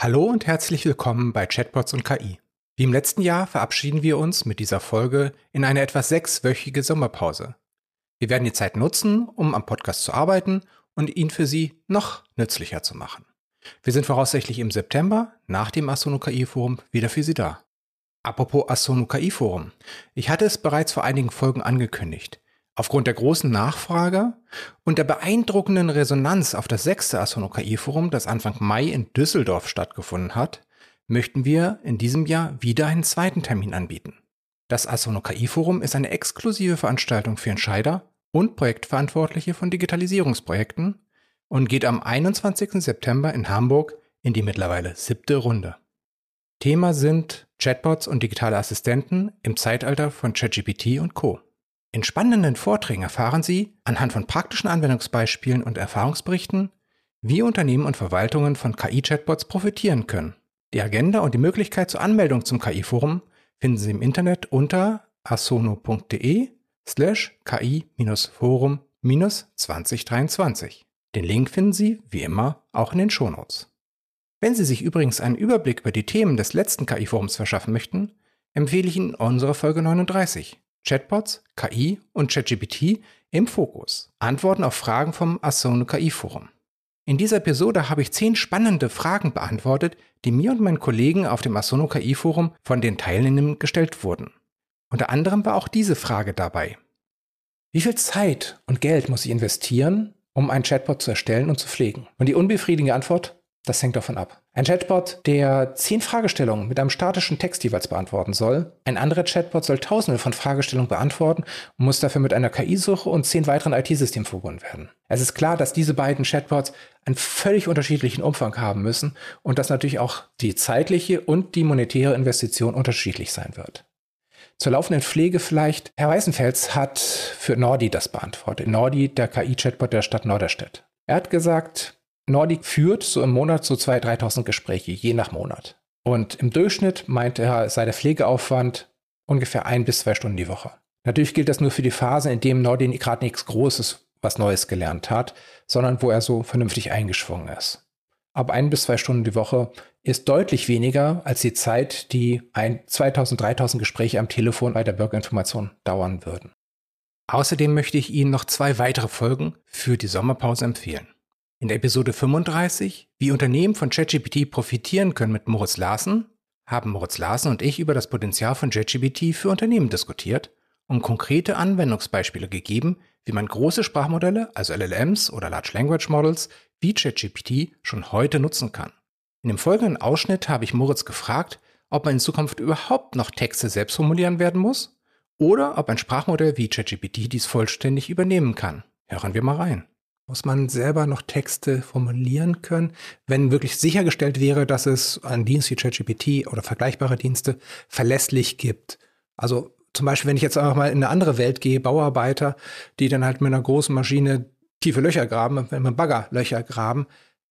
Hallo und herzlich willkommen bei Chatbots und KI. Wie im letzten Jahr verabschieden wir uns mit dieser Folge in eine etwas sechswöchige Sommerpause. Wir werden die Zeit nutzen, um am Podcast zu arbeiten und ihn für Sie noch nützlicher zu machen. Wir sind voraussichtlich im September nach dem Asono KI Forum wieder für Sie da. Apropos Asono KI Forum. Ich hatte es bereits vor einigen Folgen angekündigt. Aufgrund der großen Nachfrage und der beeindruckenden Resonanz auf das sechste Asono KI Forum, das Anfang Mai in Düsseldorf stattgefunden hat, möchten wir in diesem Jahr wieder einen zweiten Termin anbieten. Das Asono KI Forum ist eine exklusive Veranstaltung für Entscheider und Projektverantwortliche von Digitalisierungsprojekten und geht am 21. September in Hamburg in die mittlerweile siebte Runde. Thema sind Chatbots und digitale Assistenten im Zeitalter von ChatGPT und Co. In spannenden Vorträgen erfahren Sie anhand von praktischen Anwendungsbeispielen und Erfahrungsberichten, wie Unternehmen und Verwaltungen von KI-Chatbots profitieren können. Die Agenda und die Möglichkeit zur Anmeldung zum KI-Forum finden Sie im Internet unter asono.de slash ki-forum-2023. Den Link finden Sie, wie immer, auch in den Shownotes. Wenn Sie sich übrigens einen Überblick über die Themen des letzten KI-Forums verschaffen möchten, empfehle ich Ihnen unsere Folge 39. Chatbots, KI und ChatGPT im Fokus. Antworten auf Fragen vom Asono KI Forum. In dieser Episode habe ich zehn spannende Fragen beantwortet, die mir und meinen Kollegen auf dem Asono KI Forum von den Teilnehmern gestellt wurden. Unter anderem war auch diese Frage dabei. Wie viel Zeit und Geld muss ich investieren, um einen Chatbot zu erstellen und zu pflegen? Und die unbefriedigende Antwort, das hängt davon ab. Ein Chatbot, der zehn Fragestellungen mit einem statischen Text jeweils beantworten soll. Ein anderer Chatbot soll tausende von Fragestellungen beantworten und muss dafür mit einer KI-Suche und zehn weiteren IT-Systemen verbunden werden. Es ist klar, dass diese beiden Chatbots einen völlig unterschiedlichen Umfang haben müssen und dass natürlich auch die zeitliche und die monetäre Investition unterschiedlich sein wird. Zur laufenden Pflege vielleicht. Herr Weißenfels hat für Nordi das beantwortet. Nordi, der KI-Chatbot der Stadt Norderstedt. Er hat gesagt, Nordic führt so im Monat so 2.000, 3.000 Gespräche, je nach Monat. Und im Durchschnitt meint er, sei der Pflegeaufwand ungefähr ein bis zwei Stunden die Woche. Natürlich gilt das nur für die Phase, in dem Nordi gerade nichts Großes, was Neues gelernt hat, sondern wo er so vernünftig eingeschwungen ist. Aber ein bis zwei Stunden die Woche ist deutlich weniger als die Zeit, die ein 2000, 3000 Gespräche am Telefon bei der Bürgerinformation dauern würden. Außerdem möchte ich Ihnen noch zwei weitere Folgen für die Sommerpause empfehlen. In der Episode 35, wie Unternehmen von ChatGPT profitieren können mit Moritz Larsen, haben Moritz Larsen und ich über das Potenzial von ChatGPT für Unternehmen diskutiert und konkrete Anwendungsbeispiele gegeben, wie man große Sprachmodelle, also LLMs oder Large Language Models, wie ChatGPT schon heute nutzen kann. In dem folgenden Ausschnitt habe ich Moritz gefragt, ob man in Zukunft überhaupt noch Texte selbst formulieren werden muss oder ob ein Sprachmodell wie ChatGPT dies vollständig übernehmen kann. Hören wir mal rein muss man selber noch Texte formulieren können, wenn wirklich sichergestellt wäre, dass es einen Dienst wie ChatGPT oder vergleichbare Dienste verlässlich gibt. Also zum Beispiel, wenn ich jetzt einfach mal in eine andere Welt gehe, Bauarbeiter, die dann halt mit einer großen Maschine tiefe Löcher graben, wenn man Bagger Löcher graben,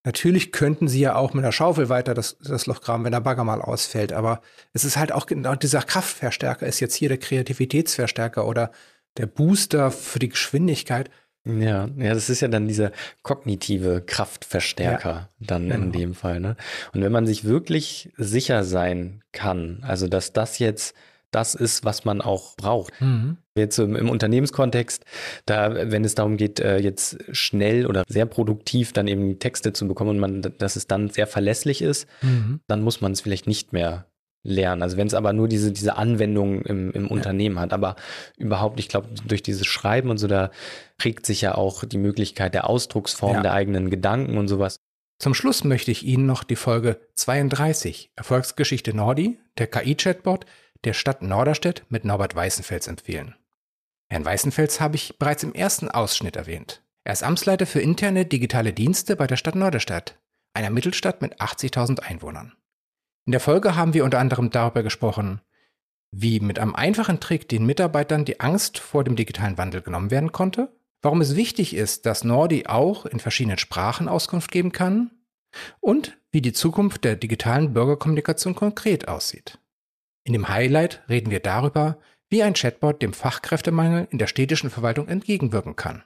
Natürlich könnten sie ja auch mit einer Schaufel weiter das, das Loch graben, wenn der Bagger mal ausfällt. Aber es ist halt auch genau dieser Kraftverstärker ist jetzt hier der Kreativitätsverstärker oder der Booster für die Geschwindigkeit. Ja, ja, das ist ja dann dieser kognitive Kraftverstärker ja, dann genau. in dem Fall. Ne? Und wenn man sich wirklich sicher sein kann, also dass das jetzt das ist, was man auch braucht. Mhm. Jetzt im, im, Unternehmenskontext, da, wenn es darum geht, äh, jetzt schnell oder sehr produktiv dann eben Texte zu bekommen und man, dass es dann sehr verlässlich ist, mhm. dann muss man es vielleicht nicht mehr lernen. Also wenn es aber nur diese, diese Anwendung im, im ja. Unternehmen hat, aber überhaupt, ich glaube, durch dieses Schreiben und so, da prägt sich ja auch die Möglichkeit der Ausdrucksform ja. der eigenen Gedanken und sowas. Zum Schluss möchte ich Ihnen noch die Folge 32 Erfolgsgeschichte Nordi, der KI-Chatbot der Stadt Norderstedt mit Norbert Weißenfels empfehlen. Herrn Weißenfels habe ich bereits im ersten Ausschnitt erwähnt. Er ist Amtsleiter für interne digitale Dienste bei der Stadt Norderstedt, einer Mittelstadt mit 80.000 Einwohnern. In der Folge haben wir unter anderem darüber gesprochen, wie mit einem einfachen Trick den Mitarbeitern die Angst vor dem digitalen Wandel genommen werden konnte, warum es wichtig ist, dass Nordi auch in verschiedenen Sprachen Auskunft geben kann und wie die Zukunft der digitalen Bürgerkommunikation konkret aussieht. In dem Highlight reden wir darüber, wie ein Chatbot dem Fachkräftemangel in der städtischen Verwaltung entgegenwirken kann.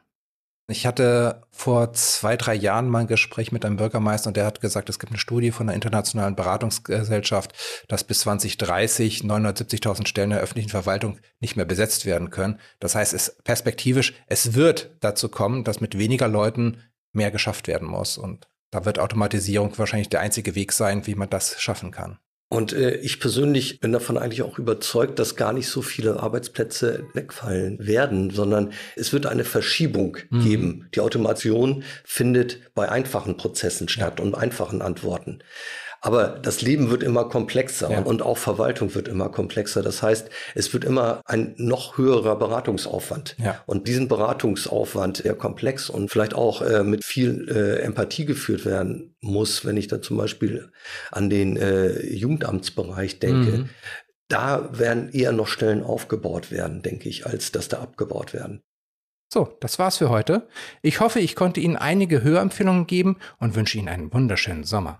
Ich hatte vor zwei, drei Jahren mal ein Gespräch mit einem Bürgermeister und der hat gesagt, es gibt eine Studie von der Internationalen Beratungsgesellschaft, dass bis 2030 970.000 Stellen der öffentlichen Verwaltung nicht mehr besetzt werden können. Das heißt, es perspektivisch, es wird dazu kommen, dass mit weniger Leuten mehr geschafft werden muss. Und da wird Automatisierung wahrscheinlich der einzige Weg sein, wie man das schaffen kann. Und äh, ich persönlich bin davon eigentlich auch überzeugt, dass gar nicht so viele Arbeitsplätze wegfallen werden, sondern es wird eine Verschiebung mhm. geben. Die Automation findet bei einfachen Prozessen statt ja. und einfachen Antworten. Aber das Leben wird immer komplexer ja. und auch Verwaltung wird immer komplexer. Das heißt, es wird immer ein noch höherer Beratungsaufwand. Ja. Und diesen Beratungsaufwand, der komplex und vielleicht auch äh, mit viel äh, Empathie geführt werden muss, wenn ich da zum Beispiel an den äh, Jugendamtsbereich denke, mhm. da werden eher noch Stellen aufgebaut werden, denke ich, als dass da abgebaut werden. So, das war's für heute. Ich hoffe, ich konnte Ihnen einige Hörempfehlungen geben und wünsche Ihnen einen wunderschönen Sommer.